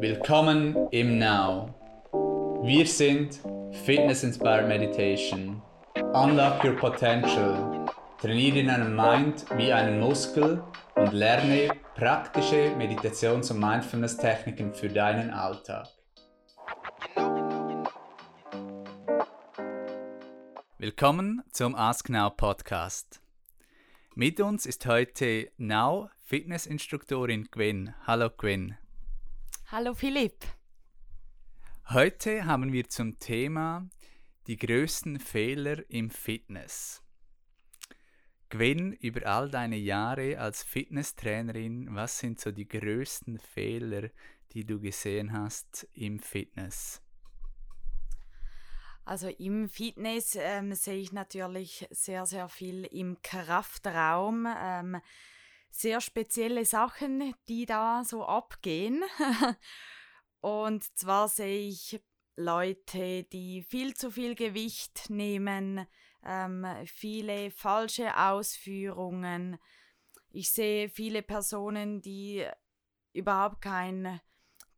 Willkommen im Now. Wir sind Fitness Inspired Meditation. Unlock your potential. Trainiere deinen Mind wie einen Muskel und lerne praktische Meditations- und Mindfulness-Techniken für deinen Alltag. Willkommen zum Ask Now Podcast. Mit uns ist heute Now Fitnessinstruktorin Gwen. Hallo Gwen. Hallo Philipp. Heute haben wir zum Thema die größten Fehler im Fitness. Gwen, über all deine Jahre als Fitnesstrainerin, was sind so die größten Fehler, die du gesehen hast im Fitness? Also im Fitness ähm, sehe ich natürlich sehr, sehr viel im Kraftraum. Ähm, sehr spezielle Sachen, die da so abgehen. Und zwar sehe ich Leute, die viel zu viel Gewicht nehmen, ähm, viele falsche Ausführungen. Ich sehe viele Personen, die überhaupt kein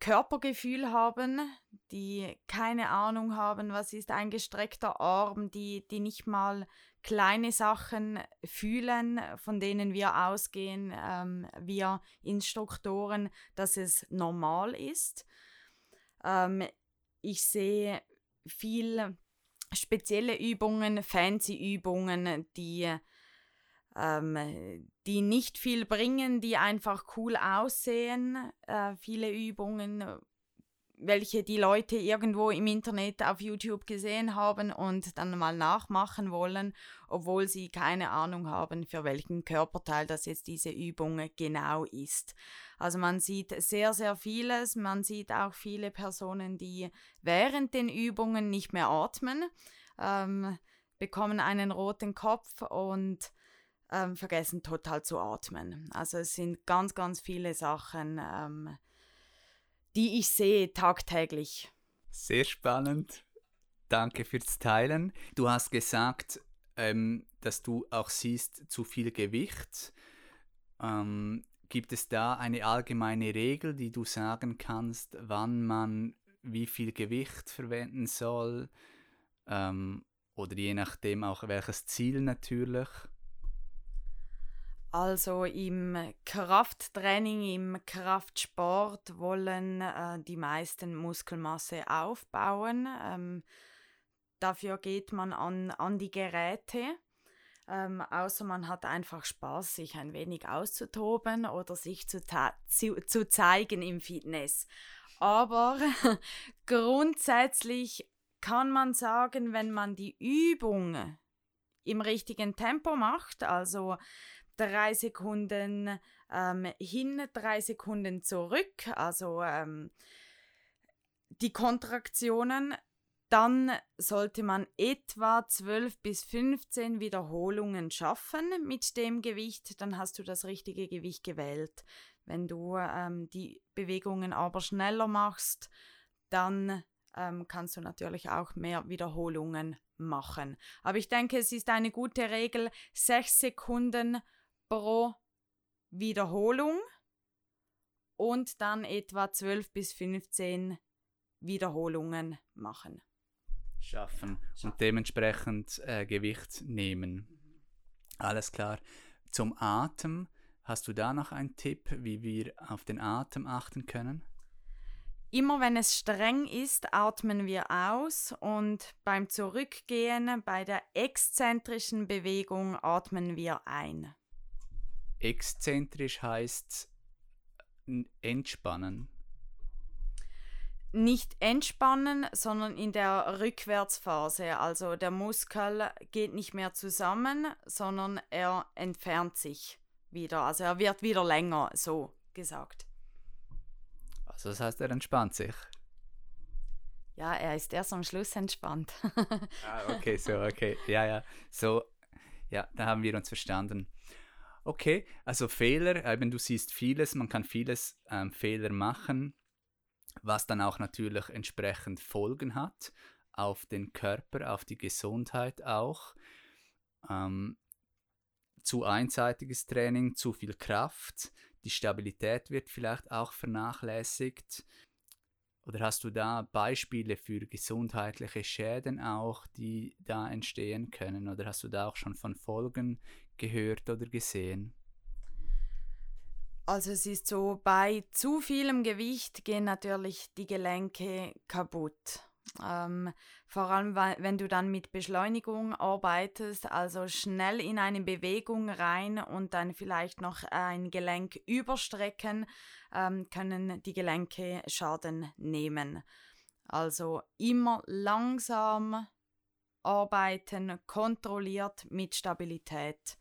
Körpergefühl haben, die keine Ahnung haben, was ist ein gestreckter Arm, die, die nicht mal kleine Sachen fühlen, von denen wir ausgehen, ähm, wir Instruktoren, dass es normal ist. Ähm, ich sehe viel spezielle Übungen, fancy Übungen, die ähm, die nicht viel bringen, die einfach cool aussehen. Äh, viele Übungen, welche die Leute irgendwo im Internet auf YouTube gesehen haben und dann mal nachmachen wollen, obwohl sie keine Ahnung haben, für welchen Körperteil das jetzt diese Übung genau ist. Also man sieht sehr, sehr vieles. Man sieht auch viele Personen, die während den Übungen nicht mehr atmen, ähm, bekommen einen roten Kopf und ähm, vergessen total zu atmen. Also es sind ganz, ganz viele Sachen, ähm, die ich sehe tagtäglich. Sehr spannend. Danke fürs Teilen. Du hast gesagt, ähm, dass du auch siehst zu viel Gewicht. Ähm, gibt es da eine allgemeine Regel, die du sagen kannst, wann man wie viel Gewicht verwenden soll? Ähm, oder je nachdem auch welches Ziel natürlich? Also im Krafttraining, im Kraftsport wollen äh, die meisten Muskelmasse aufbauen. Ähm, dafür geht man an, an die Geräte. Ähm, außer man hat einfach Spaß, sich ein wenig auszutoben oder sich zu, zu, zu zeigen im Fitness. Aber grundsätzlich kann man sagen, wenn man die Übung im richtigen Tempo macht, also drei Sekunden ähm, hin, drei Sekunden zurück, also ähm, die Kontraktionen, dann sollte man etwa 12 bis 15 Wiederholungen schaffen mit dem Gewicht, dann hast du das richtige Gewicht gewählt. Wenn du ähm, die Bewegungen aber schneller machst, dann ähm, kannst du natürlich auch mehr Wiederholungen machen. Aber ich denke, es ist eine gute Regel, 6 Sekunden pro Wiederholung und dann etwa 12 bis 15 Wiederholungen machen. Schaffen und dementsprechend äh, Gewicht nehmen. Alles klar. Zum Atem, hast du da noch einen Tipp, wie wir auf den Atem achten können? Immer wenn es streng ist, atmen wir aus und beim Zurückgehen, bei der exzentrischen Bewegung atmen wir ein. Exzentrisch heißt entspannen. Nicht entspannen, sondern in der Rückwärtsphase. Also der Muskel geht nicht mehr zusammen, sondern er entfernt sich wieder. Also er wird wieder länger, so gesagt. Also das heißt, er entspannt sich. Ja, er ist erst am Schluss entspannt. ah, okay, so, okay. Ja, ja. So, ja, da haben wir uns verstanden. Okay, also Fehler, eben du siehst vieles, man kann vieles ähm, Fehler machen, was dann auch natürlich entsprechend Folgen hat auf den Körper, auf die Gesundheit auch. Ähm, zu einseitiges Training, zu viel Kraft, die Stabilität wird vielleicht auch vernachlässigt. Oder hast du da Beispiele für gesundheitliche Schäden auch, die da entstehen können? Oder hast du da auch schon von Folgen gehört oder gesehen? Also es ist so, bei zu vielem Gewicht gehen natürlich die Gelenke kaputt. Ähm, vor allem, wenn du dann mit Beschleunigung arbeitest, also schnell in eine Bewegung rein und dann vielleicht noch ein Gelenk überstrecken, ähm, können die Gelenke Schaden nehmen. Also immer langsam arbeiten, kontrolliert mit Stabilität.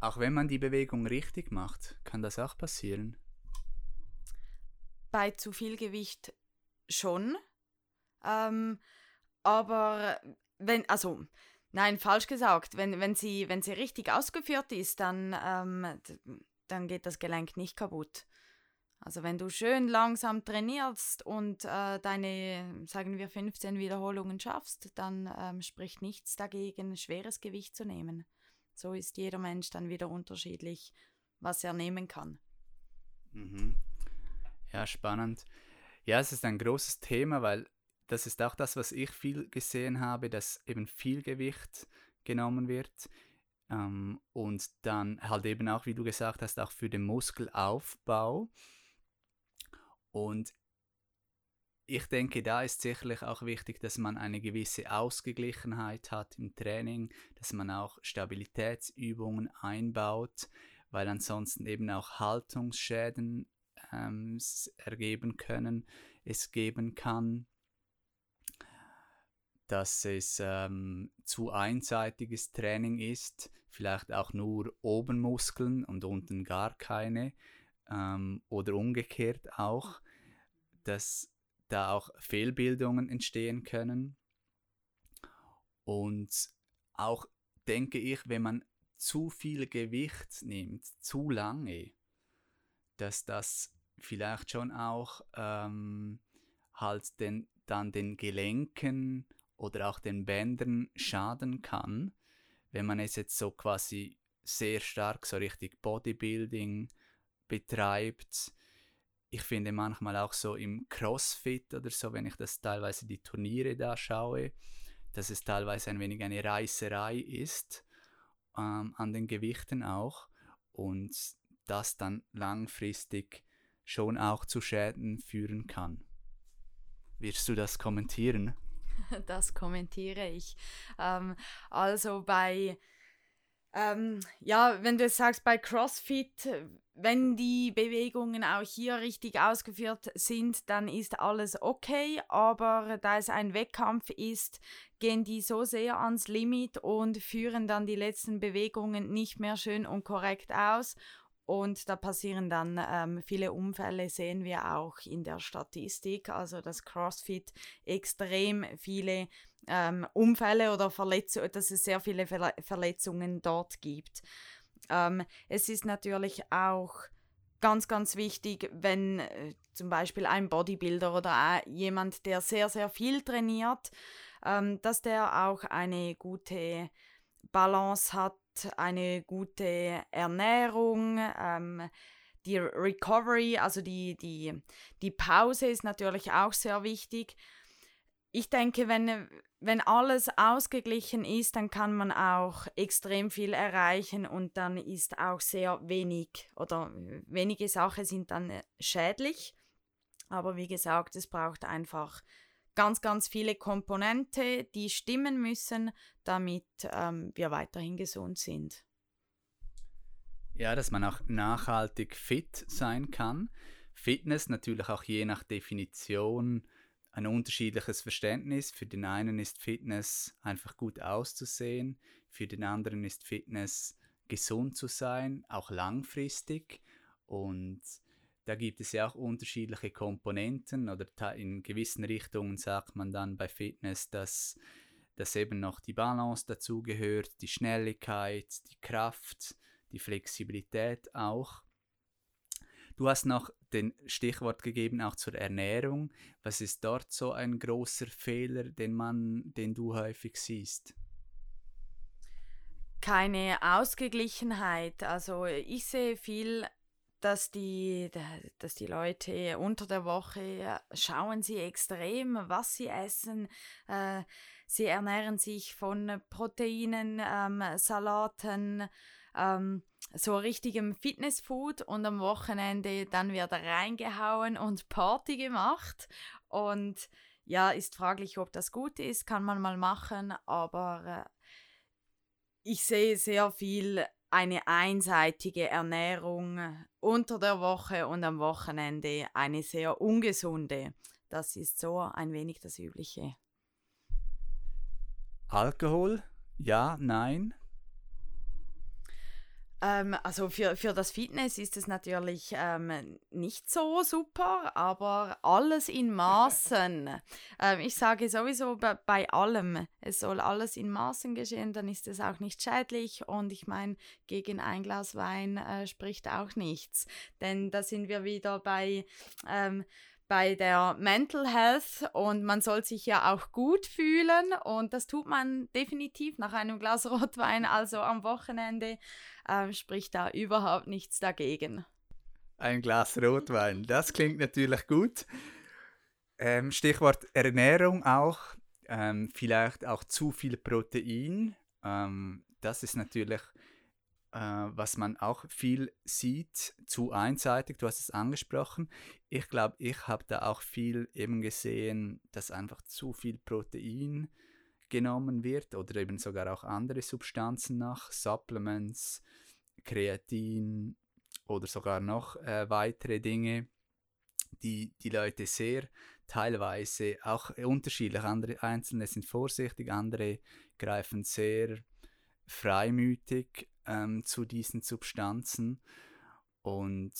Auch wenn man die Bewegung richtig macht, kann das auch passieren. Bei zu viel Gewicht schon. Ähm, aber wenn, also, nein, falsch gesagt, wenn, wenn, sie, wenn sie richtig ausgeführt ist, dann, ähm, dann geht das Gelenk nicht kaputt. Also wenn du schön langsam trainierst und äh, deine, sagen wir, 15 Wiederholungen schaffst, dann ähm, spricht nichts dagegen, schweres Gewicht zu nehmen. So ist jeder Mensch dann wieder unterschiedlich, was er nehmen kann. Mhm. Ja, spannend. Ja, es ist ein großes Thema, weil das ist auch das, was ich viel gesehen habe, dass eben viel Gewicht genommen wird. Ähm, und dann halt eben auch, wie du gesagt hast, auch für den Muskelaufbau. Und ich denke, da ist sicherlich auch wichtig, dass man eine gewisse Ausgeglichenheit hat im Training, dass man auch Stabilitätsübungen einbaut, weil ansonsten eben auch Haltungsschäden ähm, ergeben können, es geben kann, dass es ähm, zu einseitiges Training ist, vielleicht auch nur oben Muskeln und unten gar keine ähm, oder umgekehrt auch, dass da auch Fehlbildungen entstehen können. Und auch denke ich, wenn man zu viel Gewicht nimmt, zu lange, dass das vielleicht schon auch ähm, halt den, dann den Gelenken oder auch den Bändern schaden kann, wenn man es jetzt so quasi sehr stark so richtig Bodybuilding betreibt. Ich finde manchmal auch so im CrossFit oder so, wenn ich das teilweise die Turniere da schaue, dass es teilweise ein wenig eine Reißerei ist, ähm, an den Gewichten auch. Und das dann langfristig schon auch zu Schäden führen kann. Wirst du das kommentieren? Das kommentiere ich. Ähm, also bei, ähm, ja, wenn du sagst, bei CrossFit, wenn die Bewegungen auch hier richtig ausgeführt sind, dann ist alles okay, aber da es ein Wettkampf ist, gehen die so sehr ans Limit und führen dann die letzten Bewegungen nicht mehr schön und korrekt aus und da passieren dann ähm, viele Unfälle, sehen wir auch in der Statistik. Also dass CrossFit extrem viele ähm, Unfälle oder Verletzungen, dass es sehr viele Verle Verletzungen dort gibt. Ähm, es ist natürlich auch ganz, ganz wichtig, wenn äh, zum Beispiel ein Bodybuilder oder jemand, der sehr, sehr viel trainiert, ähm, dass der auch eine gute Balance hat eine gute Ernährung, ähm, die Recovery, also die, die, die Pause ist natürlich auch sehr wichtig. Ich denke, wenn, wenn alles ausgeglichen ist, dann kann man auch extrem viel erreichen und dann ist auch sehr wenig oder wenige Sachen sind dann schädlich. Aber wie gesagt, es braucht einfach ganz, ganz viele Komponente, die stimmen müssen, damit ähm, wir weiterhin gesund sind. Ja, dass man auch nachhaltig fit sein kann. Fitness natürlich auch je nach Definition ein unterschiedliches Verständnis. Für den einen ist Fitness einfach gut auszusehen, für den anderen ist Fitness gesund zu sein, auch langfristig. Und da gibt es ja auch unterschiedliche Komponenten oder in gewissen Richtungen sagt man dann bei Fitness, dass, dass eben noch die Balance dazugehört, die Schnelligkeit, die Kraft, die Flexibilität auch. Du hast noch den Stichwort gegeben auch zur Ernährung. Was ist dort so ein großer Fehler, den man, den du häufig siehst? Keine Ausgeglichenheit. Also ich sehe viel dass die, dass die Leute unter der Woche schauen sie extrem, was sie essen. Äh, sie ernähren sich von Proteinen, ähm, Salaten, ähm, so richtigem Fitnessfood und am Wochenende dann wird reingehauen und Party gemacht. Und ja, ist fraglich, ob das gut ist, kann man mal machen, aber äh, ich sehe sehr viel eine einseitige Ernährung unter der Woche und am Wochenende eine sehr ungesunde. Das ist so ein wenig das Übliche. Alkohol? Ja, nein? Ähm, also für, für das Fitness ist es natürlich ähm, nicht so super, aber alles in Maßen. ähm, ich sage sowieso bei, bei, allem, es soll alles in Maßen geschehen, dann ist es auch nicht schädlich und ich meine, gegen ein Glas Wein äh, spricht auch nichts. Denn da sind wir wieder bei ähm, bei der Mental Health und man soll sich ja auch gut fühlen und das tut man definitiv nach einem Glas Rotwein, also am Wochenende äh, spricht da überhaupt nichts dagegen. Ein Glas Rotwein, das klingt natürlich gut. Ähm, Stichwort Ernährung auch, ähm, vielleicht auch zu viel Protein. Ähm, das ist natürlich äh, was man auch viel sieht, zu einseitig, du hast es angesprochen. Ich glaube, ich habe da auch viel eben gesehen, dass einfach zu viel Protein genommen wird oder eben sogar auch andere Substanzen nach, Supplements, Kreatin oder sogar noch äh, weitere Dinge, die die Leute sehr teilweise auch unterschiedlich, andere Einzelne sind vorsichtig, andere greifen sehr freimütig ähm, zu diesen Substanzen. Und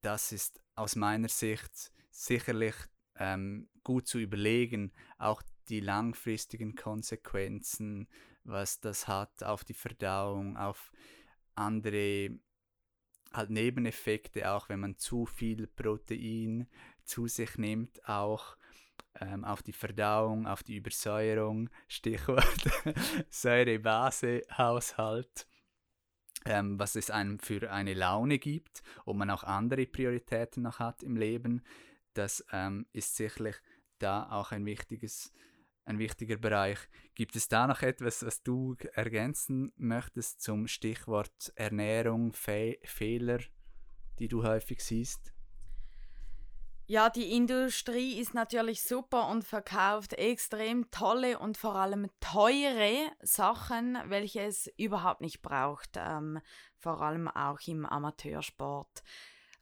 das ist aus meiner Sicht sicherlich ähm, gut zu überlegen, auch die langfristigen Konsequenzen, was das hat auf die Verdauung, auf andere halt Nebeneffekte, auch wenn man zu viel Protein zu sich nimmt, auch ähm, auf die Verdauung, auf die Übersäuerung, Stichwort Säure-Base-Haushalt, ähm, was es einem für eine Laune gibt, ob man auch andere Prioritäten noch hat im Leben, das ähm, ist sicherlich da auch ein wichtiges ein wichtiger Bereich. Gibt es da noch etwas, was du ergänzen möchtest zum Stichwort Ernährung, Fe Fehler, die du häufig siehst? Ja, die Industrie ist natürlich super und verkauft extrem tolle und vor allem teure Sachen, welche es überhaupt nicht braucht, ähm, vor allem auch im Amateursport.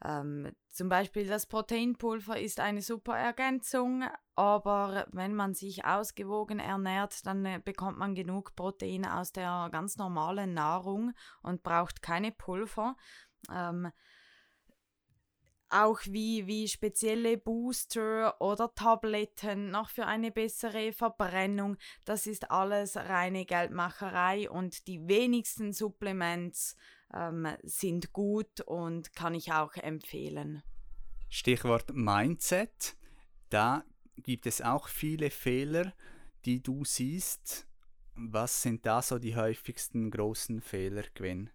Ähm, zum Beispiel das Proteinpulver ist eine super Ergänzung, aber wenn man sich ausgewogen ernährt, dann äh, bekommt man genug Protein aus der ganz normalen Nahrung und braucht keine Pulver. Ähm, auch wie, wie spezielle Booster oder Tabletten noch für eine bessere Verbrennung. Das ist alles reine Geldmacherei und die wenigsten Supplements ähm, sind gut und kann ich auch empfehlen. Stichwort Mindset. Da gibt es auch viele Fehler, die du siehst. Was sind da so die häufigsten großen Fehler, Gwen?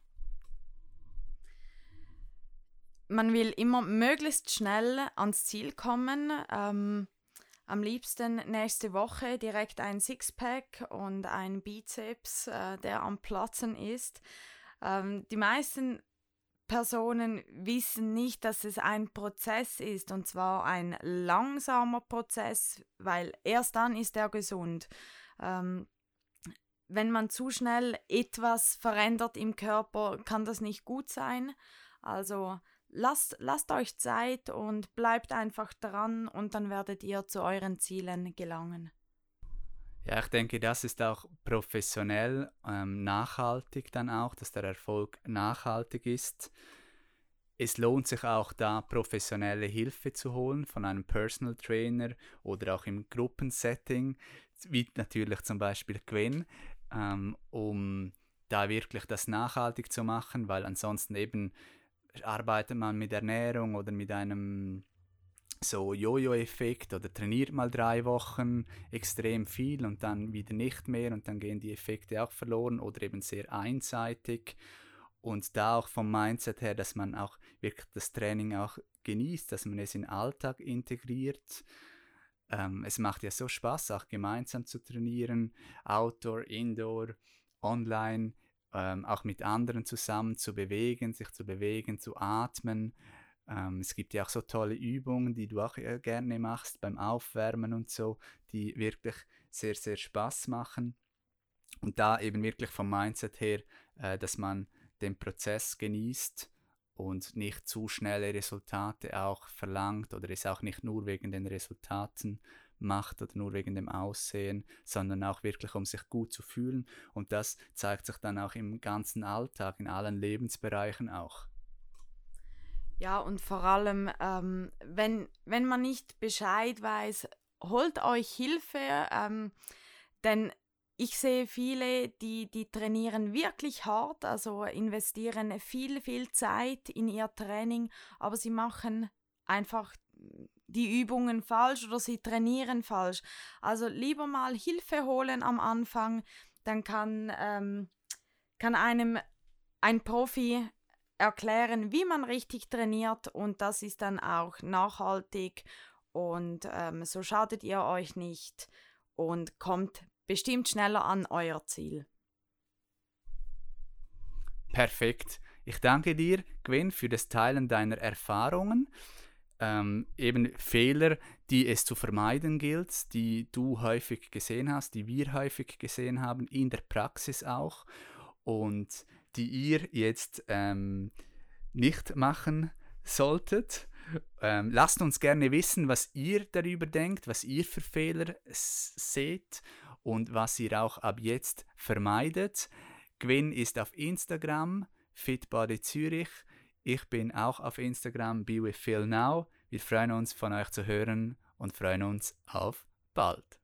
Man will immer möglichst schnell ans Ziel kommen. Ähm, am liebsten nächste Woche direkt ein Sixpack und ein Bizeps, äh, der am Platzen ist. Ähm, die meisten Personen wissen nicht, dass es ein Prozess ist und zwar ein langsamer Prozess, weil erst dann ist er gesund. Ähm, wenn man zu schnell etwas verändert im Körper, kann das nicht gut sein. Also lasst, lasst euch Zeit und bleibt einfach dran und dann werdet ihr zu euren Zielen gelangen. Ja, ich denke, das ist auch professionell ähm, nachhaltig dann auch, dass der Erfolg nachhaltig ist. Es lohnt sich auch da professionelle Hilfe zu holen von einem Personal Trainer oder auch im Gruppensetting, wie natürlich zum Beispiel Gwen, ähm, um da wirklich das nachhaltig zu machen, weil ansonsten eben arbeitet man mit Ernährung oder mit einem so Jojo-Effekt oder trainiert mal drei Wochen extrem viel und dann wieder nicht mehr und dann gehen die Effekte auch verloren oder eben sehr einseitig. und da auch vom Mindset her, dass man auch wirklich das Training auch genießt, dass man es in den Alltag integriert. Ähm, es macht ja so Spaß, auch gemeinsam zu trainieren, Outdoor, Indoor, Online, ähm, auch mit anderen zusammen zu bewegen, sich zu bewegen, zu atmen. Ähm, es gibt ja auch so tolle Übungen, die du auch äh, gerne machst beim Aufwärmen und so, die wirklich sehr, sehr Spaß machen. Und da eben wirklich vom Mindset her, äh, dass man den Prozess genießt und nicht zu schnelle Resultate auch verlangt oder es auch nicht nur wegen den Resultaten macht oder nur wegen dem Aussehen, sondern auch wirklich um sich gut zu fühlen. Und das zeigt sich dann auch im ganzen Alltag, in allen Lebensbereichen auch. Ja, und vor allem, ähm, wenn, wenn man nicht Bescheid weiß, holt euch Hilfe, ähm, denn ich sehe viele, die, die trainieren wirklich hart, also investieren viel, viel Zeit in ihr Training, aber sie machen einfach die Übungen falsch oder sie trainieren falsch. Also lieber mal Hilfe holen am Anfang, dann kann, ähm, kann einem ein Profi erklären, wie man richtig trainiert und das ist dann auch nachhaltig und ähm, so schadet ihr euch nicht und kommt bestimmt schneller an euer Ziel. Perfekt. Ich danke dir, Gwen, für das Teilen deiner Erfahrungen. Ähm, eben Fehler, die es zu vermeiden gilt, die du häufig gesehen hast, die wir häufig gesehen haben, in der Praxis auch und die ihr jetzt ähm, nicht machen solltet. Ähm, lasst uns gerne wissen, was ihr darüber denkt, was ihr für Fehler seht und was ihr auch ab jetzt vermeidet. Gwyn ist auf Instagram, Fitbody Zürich. Ich bin auch auf Instagram, Be with Phil Now. Wir freuen uns von euch zu hören und freuen uns auf bald.